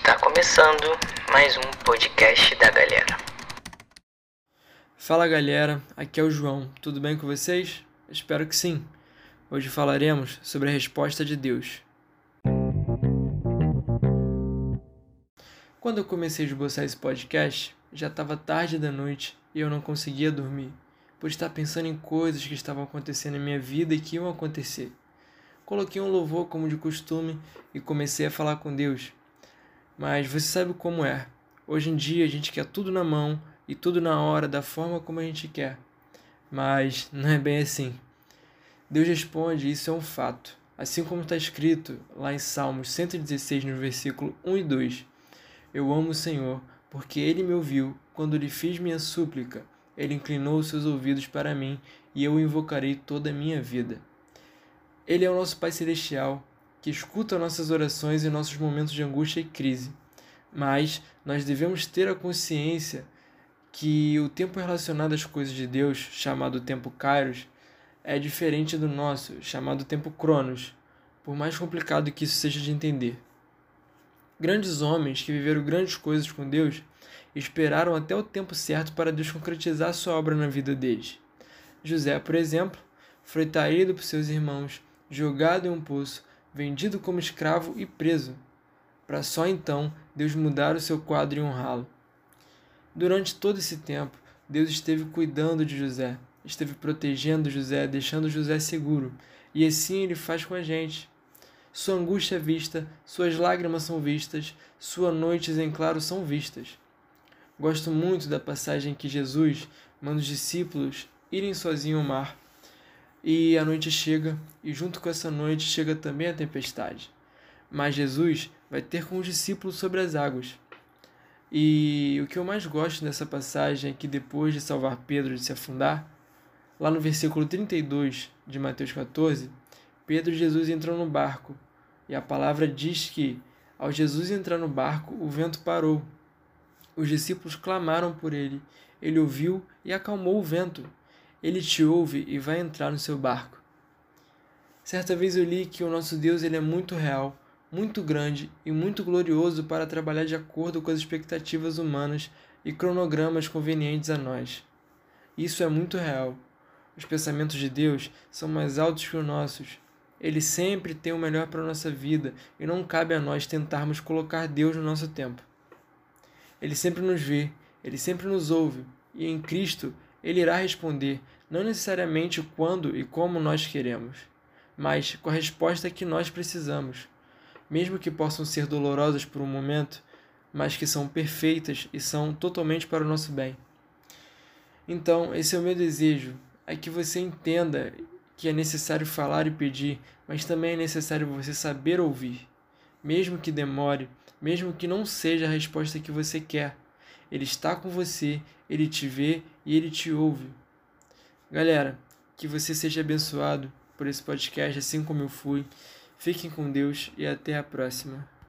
Está começando mais um podcast da galera. Fala galera, aqui é o João, tudo bem com vocês? Espero que sim. Hoje falaremos sobre a resposta de Deus. Quando eu comecei a esboçar esse podcast, já estava tarde da noite e eu não conseguia dormir, por estar pensando em coisas que estavam acontecendo em minha vida e que iam acontecer. Coloquei um louvor como de costume e comecei a falar com Deus. Mas você sabe como é. Hoje em dia a gente quer tudo na mão e tudo na hora, da forma como a gente quer. Mas não é bem assim. Deus responde, isso é um fato. Assim como está escrito lá em Salmos 116, no versículo 1 e 2. Eu amo o Senhor, porque ele me ouviu quando lhe fiz minha súplica. Ele inclinou seus ouvidos para mim e eu o invocarei toda a minha vida. Ele é o nosso Pai Celestial, que escuta nossas orações em nossos momentos de angústia e crise. Mas nós devemos ter a consciência que o tempo relacionado às coisas de Deus, chamado tempo Kairos, é diferente do nosso, chamado tempo Cronos, por mais complicado que isso seja de entender. Grandes homens que viveram grandes coisas com Deus esperaram até o tempo certo para Deus concretizar sua obra na vida deles. José, por exemplo, foi traído por seus irmãos, jogado em um poço, vendido como escravo e preso, para só então Deus mudar o seu quadro e honrá-lo. Durante todo esse tempo, Deus esteve cuidando de José, esteve protegendo José, deixando José seguro, e assim ele faz com a gente. Sua angústia é vista, suas lágrimas são vistas, suas noites em claro são vistas. Gosto muito da passagem que Jesus manda os discípulos irem sozinhos ao mar. E a noite chega, e junto com essa noite chega também a tempestade. Mas Jesus vai ter com os discípulos sobre as águas. E o que eu mais gosto nessa passagem é que depois de salvar Pedro de se afundar, lá no versículo 32 de Mateus 14, Pedro e Jesus entram no barco, e a palavra diz que, ao Jesus entrar no barco, o vento parou. Os discípulos clamaram por ele. Ele ouviu e acalmou o vento. Ele te ouve e vai entrar no seu barco. Certa vez eu li que o nosso Deus ele é muito real, muito grande e muito glorioso para trabalhar de acordo com as expectativas humanas e cronogramas convenientes a nós. Isso é muito real. Os pensamentos de Deus são mais altos que os nossos ele sempre tem o melhor para a nossa vida e não cabe a nós tentarmos colocar Deus no nosso tempo. Ele sempre nos vê, ele sempre nos ouve e em Cristo ele irá responder, não necessariamente quando e como nós queremos, mas com a resposta que nós precisamos, mesmo que possam ser dolorosas por um momento, mas que são perfeitas e são totalmente para o nosso bem. Então, esse é o meu desejo, é que você entenda que é necessário falar e pedir, mas também é necessário você saber ouvir. Mesmo que demore, mesmo que não seja a resposta que você quer, ele está com você, ele te vê e ele te ouve. Galera, que você seja abençoado por esse podcast, assim como eu fui. Fiquem com Deus e até a próxima.